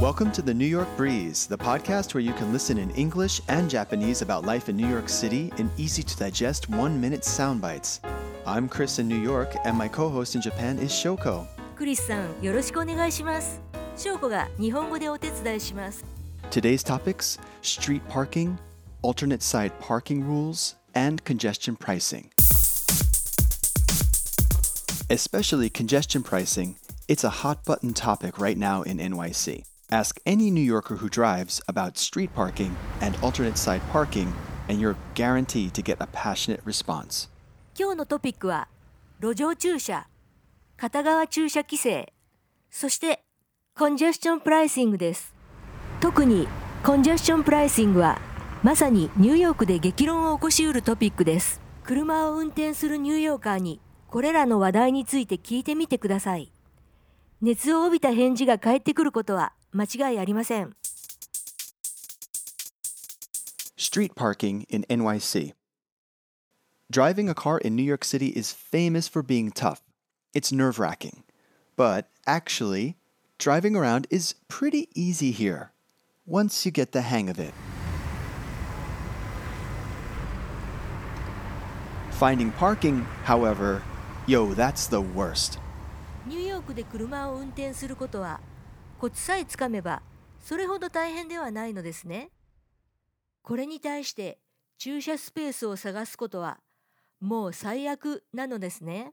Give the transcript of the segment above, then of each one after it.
Welcome to the New York Breeze, the podcast where you can listen in English and Japanese about life in New York City in easy to digest one minute sound bites. I'm Chris in New York, and my co host in Japan is Shoko. クリスさんよろしくお願いします翔子が日本語でお手伝いします Today's topics street parking, alternate side parking rules, and congestion pricing. Especially congestion pricing, it's a hot button topic right now in NYC. Ask any New Yorker who drives about street parking and alternate side parking, and you're guaranteed to get a passionate response. 今日のトピックは路上駐車片側駐車規制そしてコンジェスチョンプライシングです。特にコンジェスチョンプライシングはまさにニューヨークで激論を起こしうるトピックです。車を運転するニューヨーカーにこれらの話題について聞いてみてください。熱を帯びた返事が返ってくることは間違いありません Street parking in NYC. Driving a car in New York City is famous for being tough. It's nerve wracking. But actually, driving around is pretty easy here once you get the hang of it. Finding parking, however, yo, that's the worst. ニューヨークで車を運転することは コツさえつかめばそれほど大変ではないのですね。これに対して駐車スペースを探すことはもう最悪なのですね。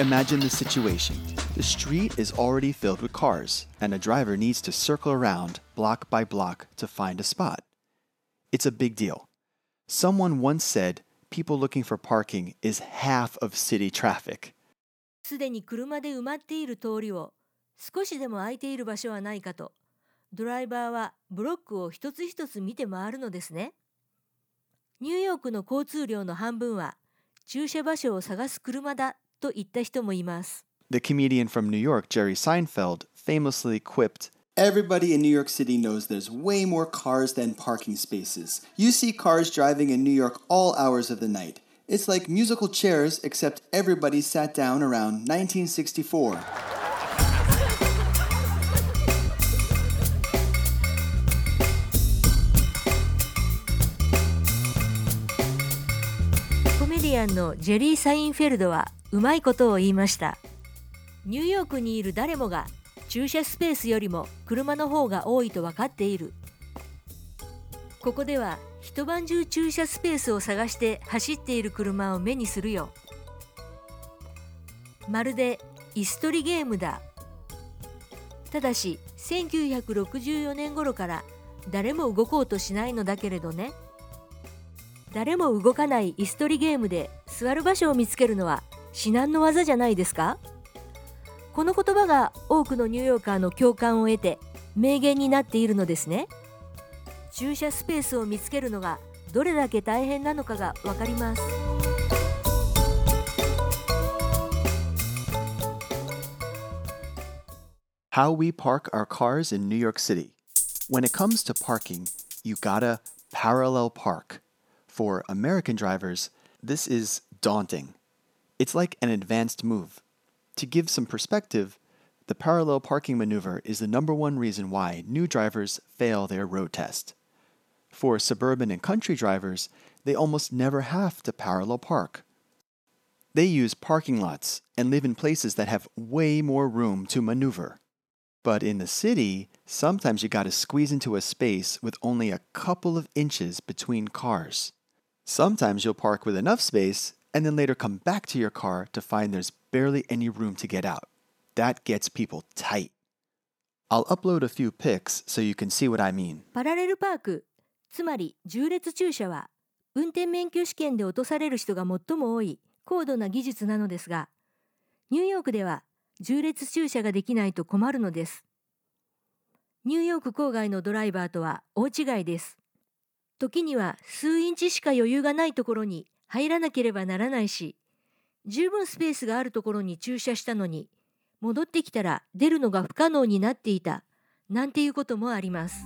Imagine the situation. The street is already filled with cars, and a driver needs to circle around block by block to find a spot. It's a big deal. Someone once said people looking for parking is half of city traffic. すでに車で埋まっている通りを少しでも空いている場所はないかとドライバーはブロックを一つ一つ見て回るのですね。ニューヨークの交通量の半分は駐車場所を探す車だと言った人もいます。The comedian from New York, Jerry Seinfeld, famously quipped Everybody in New York City knows there's way more cars than parking spaces. You see cars driving in New York all hours of the night. It's like musical chairs, except everybody sat down around 1964. コメディアンのジェリー・サインフェルドはうまいことを言いました。ニューヨークにいる誰もが 駐車スペースよりも車の方が多いと分かっている。ここでは一晩中駐車スペースを探して走っている車を目にするよ。まるで椅子取りゲームだ。ただし1964年頃から誰も動こうとしないのだけれどね。誰も動かない椅子取りゲームで座る場所を見つけるのは至難の技じゃないですか？この言葉が多くのニューヨーカーの共感を得て名言になっているのですね駐車スペースを見つけるのがどれだけ大変なのかがわかります How we park our cars in New York City. When it comes to parking, you gotta parallel park. For American drivers, this is daunting. It's like an advanced move. To give some perspective, the parallel parking maneuver is the number one reason why new drivers fail their road test. For suburban and country drivers, they almost never have to parallel park. They use parking lots and live in places that have way more room to maneuver. But in the city, sometimes you gotta squeeze into a space with only a couple of inches between cars. Sometimes you'll park with enough space and then later come back to your car to find there's barely any room to get out. That gets people tight. I'll upload a few pics so you can see what I mean. パラレルパークつまり縦列駐車は運転免許試験で落とされる人が最も多い高度な技術なのですがニューヨークでは縦列駐車ができないと困るのですニューヨーク郊外のドライバーとは大違いです時には数インチしか余裕がないところに入らなければならないし十分スペースがあるところに駐車したのに戻ってきたら出るのが不可能になっていたなんていうこともあります。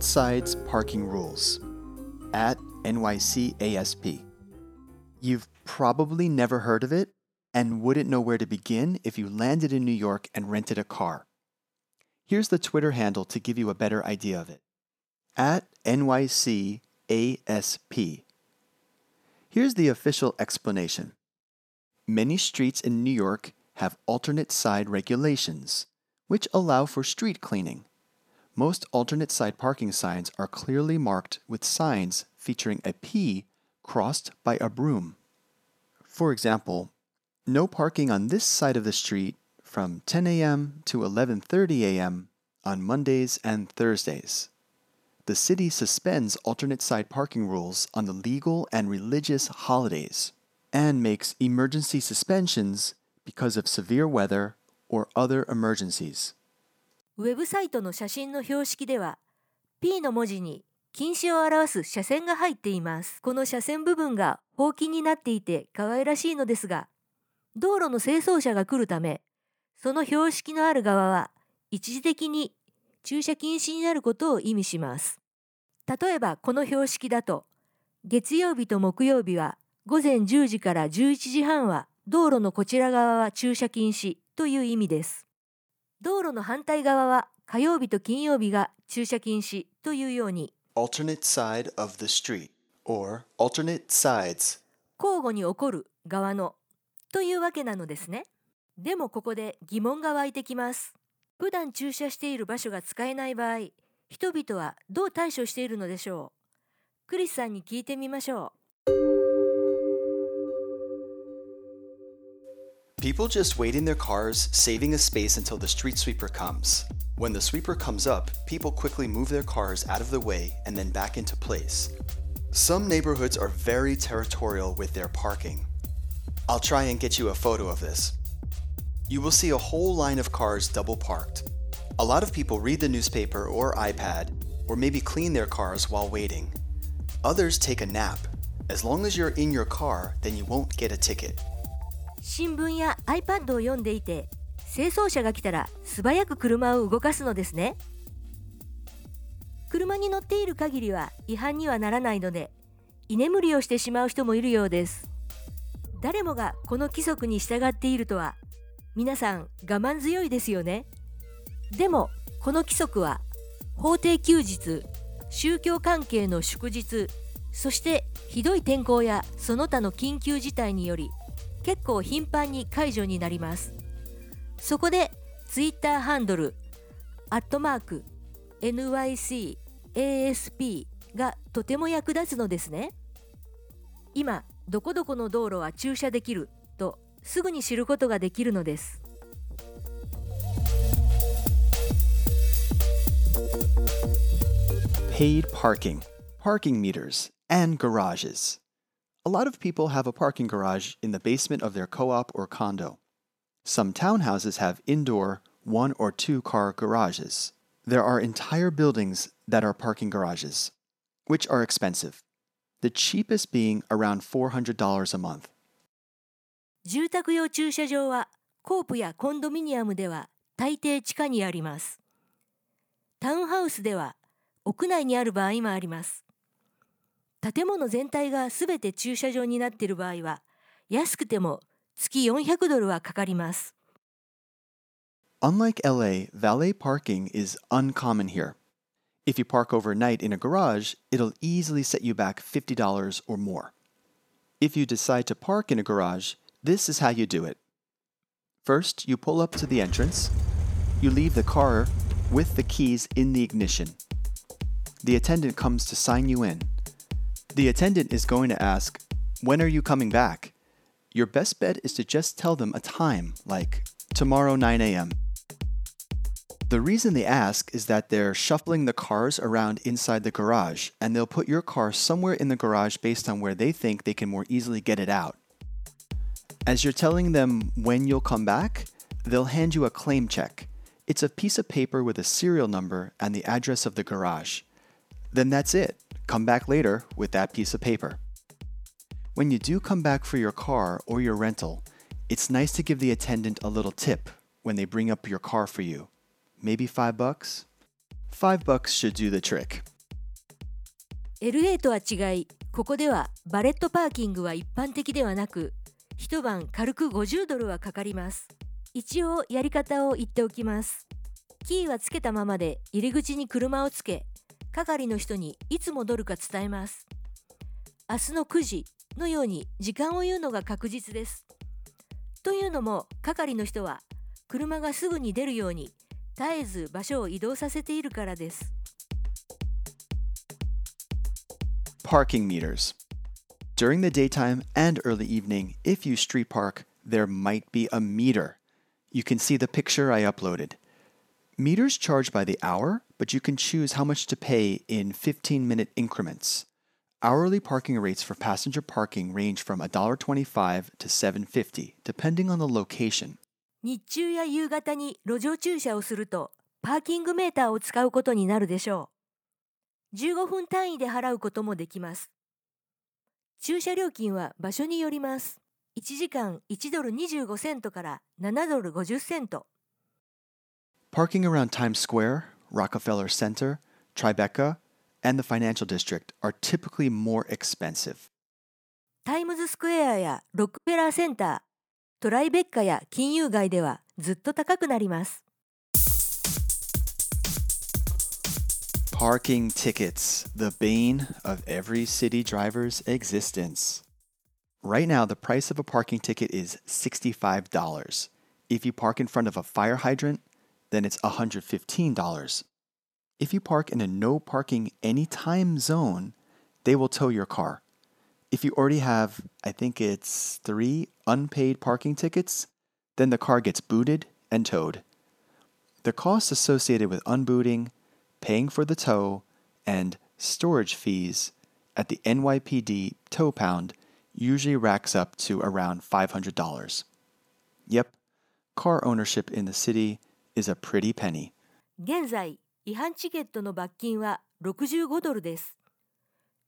Sides Parking Rules NYCASP. You've probably never heard of it and wouldn't know where to begin if you landed in New York and rented a car. Here's the Twitter handle to give you a better idea of it at NYCASP. Here's the official explanation Many streets in New York have alternate side regulations, which allow for street cleaning. Most alternate side parking signs are clearly marked with signs featuring a P crossed by a broom. For example, no parking on this side of the street from 10 a.m. to 11:30 a.m. on Mondays and Thursdays. The city suspends alternate side parking rules on the legal and religious holidays and makes emergency suspensions because of severe weather or other emergencies. ウェブサイトの写真の標識では P の文字に 禁止を表す斜線が入っています。この斜線部分がほうきになっていて可愛らしいのですが道路の清掃車が来るためその標識のある側は一時的に駐車禁止になることを意味します。例えばこの標識だと月曜日と木曜日は午前10時から11時半は道路のこちら側は駐車禁止という意味です。道路の反対側は火曜日と金曜日が駐車禁止というように alternate side of the street or alternate sides 交互に起こる側のというわけなのですねでもここで疑問が湧いてきます普段駐車している場所が使えない場合人々はどう対処しているのでしょうクリスさんに聞いてみましょう People just wait in their cars, saving a space until the street sweeper comes. When the sweeper comes up, people quickly move their cars out of the way and then back into place. Some neighborhoods are very territorial with their parking. I'll try and get you a photo of this. You will see a whole line of cars double parked. A lot of people read the newspaper or iPad, or maybe clean their cars while waiting. Others take a nap. As long as you're in your car, then you won't get a ticket. 新聞や iPad を読んでいて 清掃車が来たら素早く車を動かすのですね。車に乗っている限りは違反にはならないので居眠りをしてしまう人もいるようです。誰もがこの規則に従っているとは皆さん我慢強いですよね。でもこの規則は法定休日宗教関係の祝日そしてひどい天候やその他の緊急事態により結構頻繁に解除になります。そこでツイッターハンドルアットマーク NYCASP がとても役立つのですね今どこどこの道路は駐車できるとすぐに知ることができるのです Paid parking, parking meters, and garages. A lot of people have a parking garage in the basement of their co op or condo. Some townhouses have indoor one or two car garages. There are entire buildings that are parking garages, which are expensive, the cheapest being around $400 a month. 住宅用駐車場はコープやコンドミニアムでは大抵地下にありますタウンハウスでは屋内にある場合もあります建物全体がすべて駐車場になっている場合は安くても月400ドルはかかります Unlike LA, valet parking is uncommon here. If you park overnight in a garage, it'll easily set you back $50 or more. If you decide to park in a garage, this is how you do it. First, you pull up to the entrance. You leave the car with the keys in the ignition. The attendant comes to sign you in. The attendant is going to ask, When are you coming back? Your best bet is to just tell them a time, like tomorrow 9 a.m. The reason they ask is that they're shuffling the cars around inside the garage, and they'll put your car somewhere in the garage based on where they think they can more easily get it out. As you're telling them when you'll come back, they'll hand you a claim check. It's a piece of paper with a serial number and the address of the garage. Then that's it. Come back later with that piece of paper. When you do come back for your car or your rental, it's nice to give the attendant a little tip when they bring up your car for you. Maybe five bucks? Five bucks should do the trick. LA とは違いここではバレットパーキングは一般的ではなく一晩軽く50ドルはかかります一応やり方を言っておきますキーはつけたままで入り口に車をつけ係の人にいつ戻るか伝えます明日の9時のように時間を言うのが確実ですというのも係の人は車がすぐに出るように絶えず場所を移動させているからです Parking meters. During the daytime and early evening, if you street park, there might be a meter. You can see the picture I uploaded. Meters charge by the hour, but you can choose how much to pay in 15 minute increments. Hourly parking rates for passenger parking range from $1.25 to $7.50, depending on the location. 日中や夕方に路上駐車をするとパーキングメーターを使うことになるでしょう15分単位で払うこともできます駐車料金は場所によります1時間1ドル25セントから7ドル50セント Parking around Times Square, Rockefeller Center, Tribeca, and the financial district are typically more expensive. タイムズスクエアやロックフェラーセンタートライベッカや金融街ではずっと高くなります Parking tickets, the bane of every city driver's existence. Right now, the price of a parking ticket is $65. If you park in front of a fire hydrant, then it's $115. If you park in a no parking anytime zone, they will tow your car. If you already have, I think it's three unpaid parking tickets, then the car gets booted and towed. The costs associated with unbooting, paying for the tow, and storage fees at the NYPD tow pound usually racks up to around $500. Yep, car ownership in the city is a pretty penny. 現在違反チケットの罰金は65ドルです。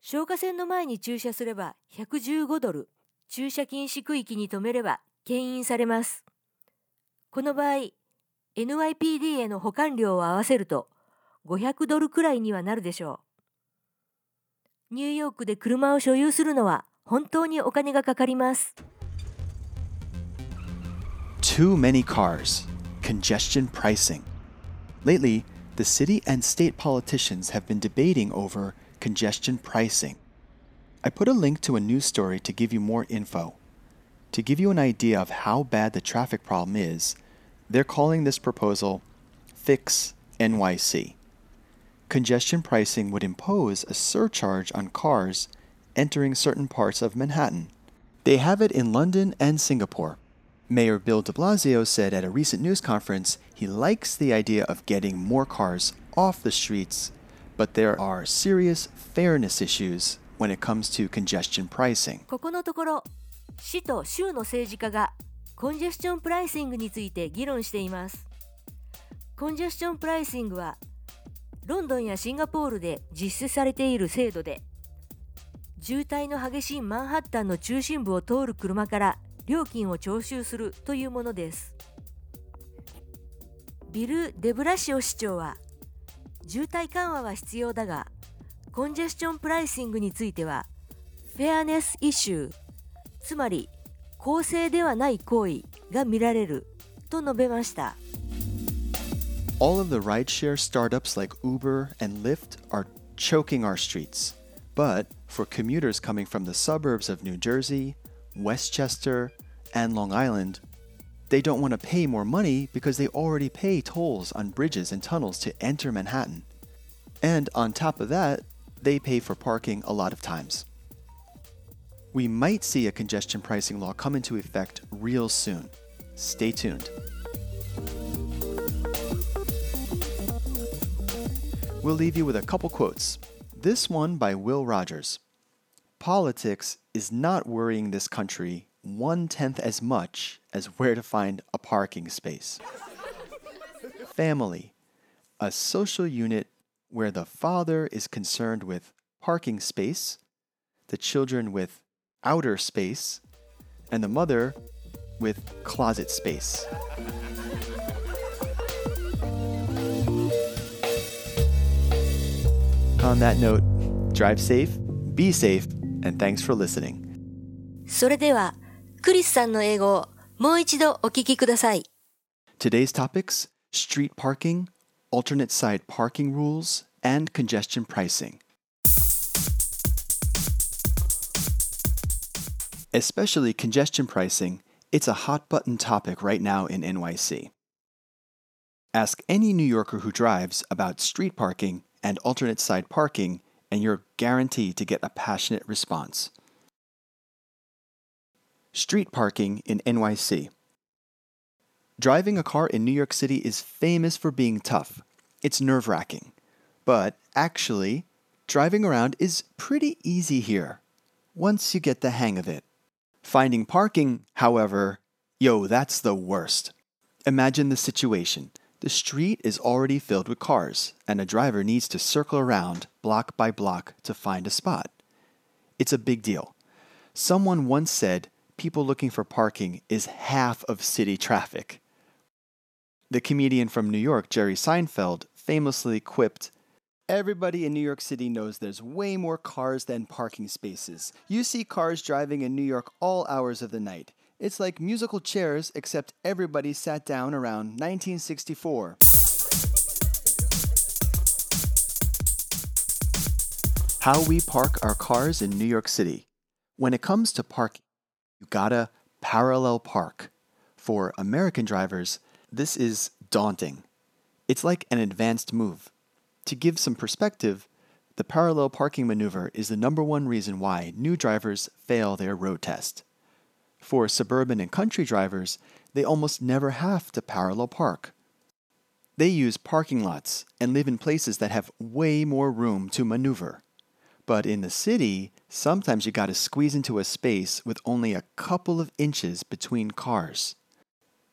消火栓の前に駐車すれば115ドル。駐車禁止区域に止めれば牽引されます。この場合 NYPD への保管料を合わせると500ドルくらいにはなるでしょう。ニューヨークで車を所有するのは本当にお金がかかります。Too many cars. Congestion pricing. Lately, the city and state politicians have been debating over congestion pricing. I put a link to a news story to give you more info. To give you an idea of how bad the traffic problem is, they're calling this proposal Fix NYC. Congestion pricing would impose a surcharge on cars entering certain parts of Manhattan. They have it in London and Singapore. Mayor Bill de Blasio said at a recent news conference he likes the idea of getting more cars off the streets, but there are serious fairness issues when it comes to congestion pricing. ここのところ市と州の政治家がコンジェスチョンプライシングについて議論していますコンジェスチョンプライシングはロンドンやシンガポールで実施されている制度で渋滞の激しいマンハッタンの中心部を通る車から料金を徴収するというものですビル・デブラシオ市長は渋滞緩和は必要だがコンジェスチョンプライシングについてはフェアネスイシューつまり公正ではない行為が見られると述べました All of the rideshare startups like Uber and Lyft are choking our streets. But for commuters coming from the suburbs of New Jersey, Westchester, and Long Island, they don't want to pay more money because they already pay tolls on bridges and tunnels to enter Manhattan. And on top of that, they pay for parking a lot of times. We might see a congestion pricing law come into effect real soon. Stay tuned. We'll leave you with a couple quotes. This one by Will Rogers. Politics is not worrying this country one tenth as much as where to find a parking space. Family, a social unit where the father is concerned with parking space, the children with outer space, and the mother with closet space. On that note, Drive safe, be safe, and thanks for listening. それでは、クリスさんの英語をもう一度お聞きください。 Today's topics street parking, alternate side parking rules, and congestion pricing. Especially congestion pricing, it's a hot button topic right now in NYC. Ask any New Yorker who drives about street parking and alternate side parking, and you're guaranteed to get a passionate response. Street parking in NYC. Driving a car in New York City is famous for being tough. It's nerve wracking. But actually, driving around is pretty easy here once you get the hang of it. Finding parking, however, yo, that's the worst. Imagine the situation. The street is already filled with cars, and a driver needs to circle around block by block to find a spot. It's a big deal. Someone once said people looking for parking is half of city traffic. The comedian from New York, Jerry Seinfeld, famously quipped, Everybody in New York City knows there's way more cars than parking spaces. You see cars driving in New York all hours of the night. It's like musical chairs, except everybody sat down around 1964. How we park our cars in New York City. When it comes to parking, you gotta parallel park. For American drivers, this is daunting. It's like an advanced move. To give some perspective, the parallel parking maneuver is the number one reason why new drivers fail their road test. For suburban and country drivers, they almost never have to parallel park. They use parking lots and live in places that have way more room to maneuver. But in the city, sometimes you gotta squeeze into a space with only a couple of inches between cars.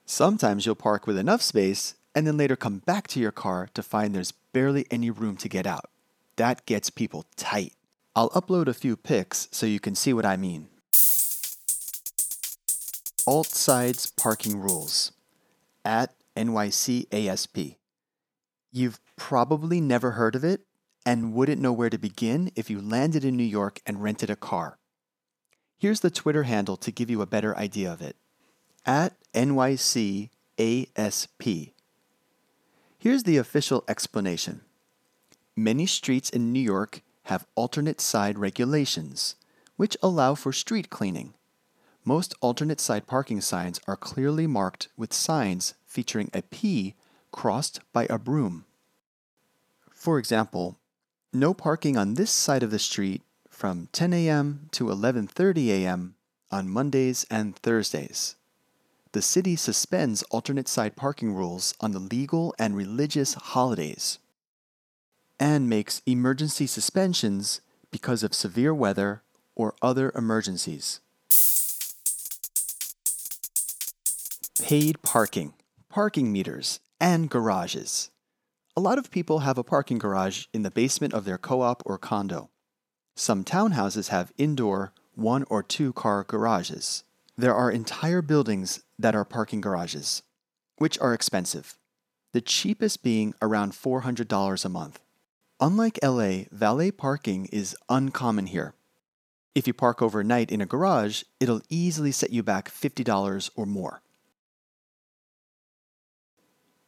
Sometimes you'll park with enough space and then later come back to your car to find there's barely any room to get out. That gets people tight. I'll upload a few pics so you can see what I mean. Alt Sides Parking Rules at NYCASP. You've probably never heard of it and wouldn't know where to begin if you landed in New York and rented a car. Here's the Twitter handle to give you a better idea of it at NYCASP. Here's the official explanation Many streets in New York have alternate side regulations, which allow for street cleaning. Most alternate side parking signs are clearly marked with signs featuring a P crossed by a broom. For example, no parking on this side of the street from 10 a.m. to 11:30 a.m. on Mondays and Thursdays. The city suspends alternate side parking rules on the legal and religious holidays and makes emergency suspensions because of severe weather or other emergencies. Paid parking, parking meters, and garages. A lot of people have a parking garage in the basement of their co op or condo. Some townhouses have indoor one or two car garages. There are entire buildings that are parking garages, which are expensive, the cheapest being around $400 a month. Unlike LA, valet parking is uncommon here. If you park overnight in a garage, it'll easily set you back $50 or more.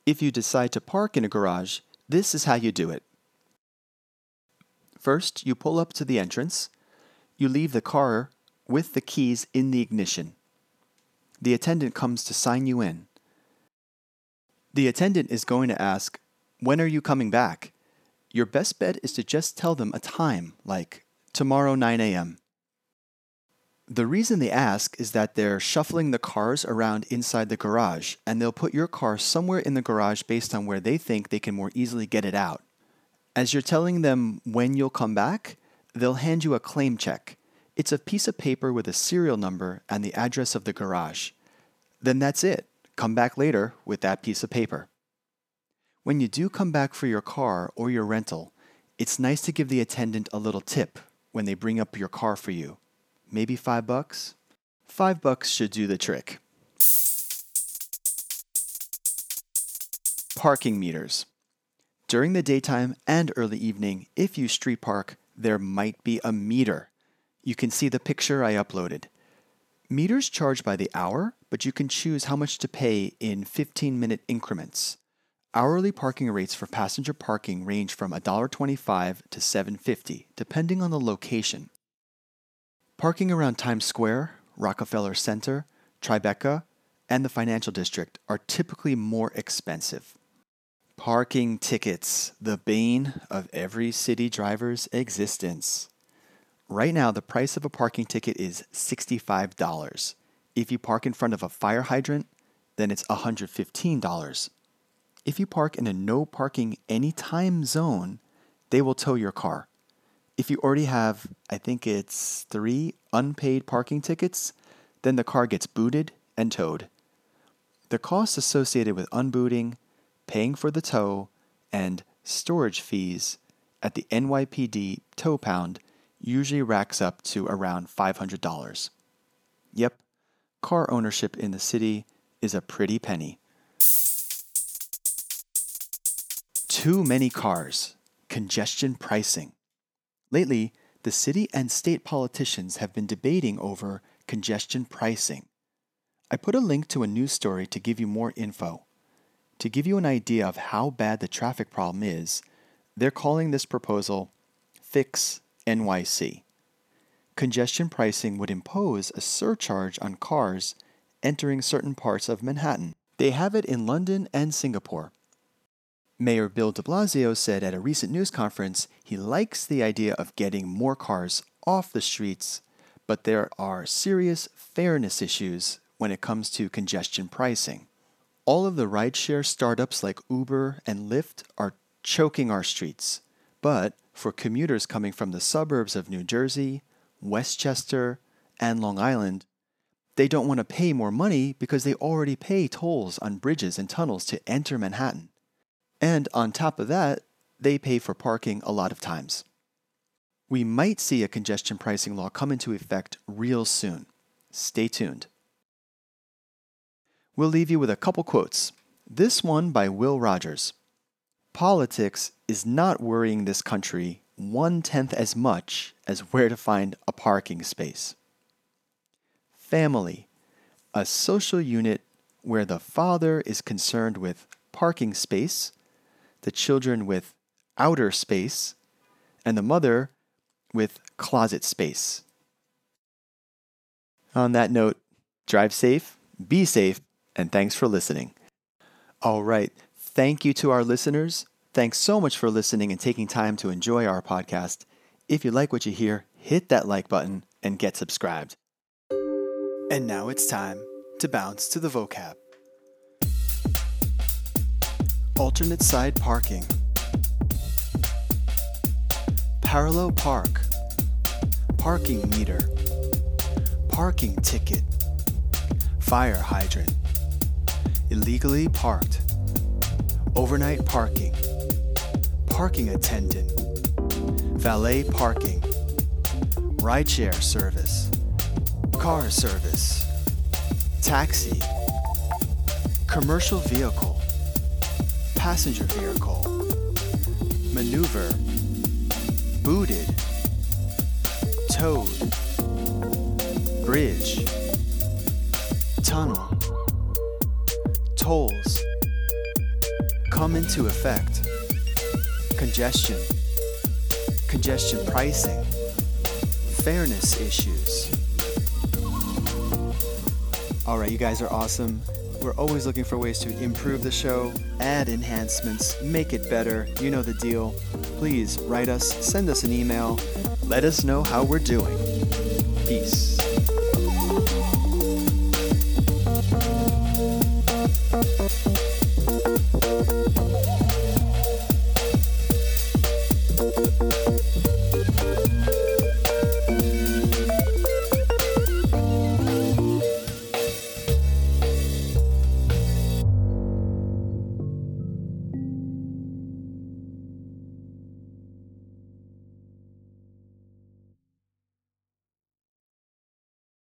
If you decide to park in a garage, this is how you do it. First, you pull up to the entrance. You leave the car with the keys in the ignition. The attendant comes to sign you in. The attendant is going to ask, When are you coming back? Your best bet is to just tell them a time, like tomorrow 9 a.m. The reason they ask is that they're shuffling the cars around inside the garage, and they'll put your car somewhere in the garage based on where they think they can more easily get it out. As you're telling them when you'll come back, they'll hand you a claim check. It's a piece of paper with a serial number and the address of the garage. Then that's it. Come back later with that piece of paper. When you do come back for your car or your rental, it's nice to give the attendant a little tip when they bring up your car for you. Maybe five bucks? Five bucks should do the trick. Parking meters. During the daytime and early evening, if you street park, there might be a meter. You can see the picture I uploaded. Meters charge by the hour, but you can choose how much to pay in 15 minute increments. Hourly parking rates for passenger parking range from $1.25 to $7.50, depending on the location. Parking around Times Square, Rockefeller Center, Tribeca, and the financial district are typically more expensive. Parking tickets, the bane of every city driver's existence. Right now, the price of a parking ticket is $65. If you park in front of a fire hydrant, then it's $115. If you park in a no parking anytime zone, they will tow your car. If you already have, I think it's three unpaid parking tickets, then the car gets booted and towed. The costs associated with unbooting, paying for the tow, and storage fees at the NYPD tow pound usually racks up to around $500. Yep, car ownership in the city is a pretty penny. Too many cars, congestion pricing. Lately, the city and state politicians have been debating over congestion pricing. I put a link to a news story to give you more info. To give you an idea of how bad the traffic problem is, they're calling this proposal Fix NYC. Congestion pricing would impose a surcharge on cars entering certain parts of Manhattan. They have it in London and Singapore. Mayor Bill de Blasio said at a recent news conference he likes the idea of getting more cars off the streets, but there are serious fairness issues when it comes to congestion pricing. All of the rideshare startups like Uber and Lyft are choking our streets, but for commuters coming from the suburbs of New Jersey, Westchester, and Long Island, they don't want to pay more money because they already pay tolls on bridges and tunnels to enter Manhattan. And on top of that, they pay for parking a lot of times. We might see a congestion pricing law come into effect real soon. Stay tuned. We'll leave you with a couple quotes. This one by Will Rogers. Politics is not worrying this country one tenth as much as where to find a parking space. Family, a social unit where the father is concerned with parking space the children with outer space, and the mother with closet space. On that note, drive safe, be safe, and thanks for listening. All right. Thank you to our listeners. Thanks so much for listening and taking time to enjoy our podcast. If you like what you hear, hit that like button and get subscribed. And now it's time to bounce to the vocab. Alternate side parking. Parallel park. Parking meter. Parking ticket. Fire hydrant. Illegally parked. Overnight parking. Parking attendant. Valet parking. Rideshare service. Car service. Taxi. Commercial vehicle passenger vehicle, maneuver, booted, towed, bridge, tunnel, tolls, come into effect, congestion, congestion pricing, fairness issues. All right, you guys are awesome. We're always looking for ways to improve the show, add enhancements, make it better. You know the deal. Please write us, send us an email, let us know how we're doing. Peace.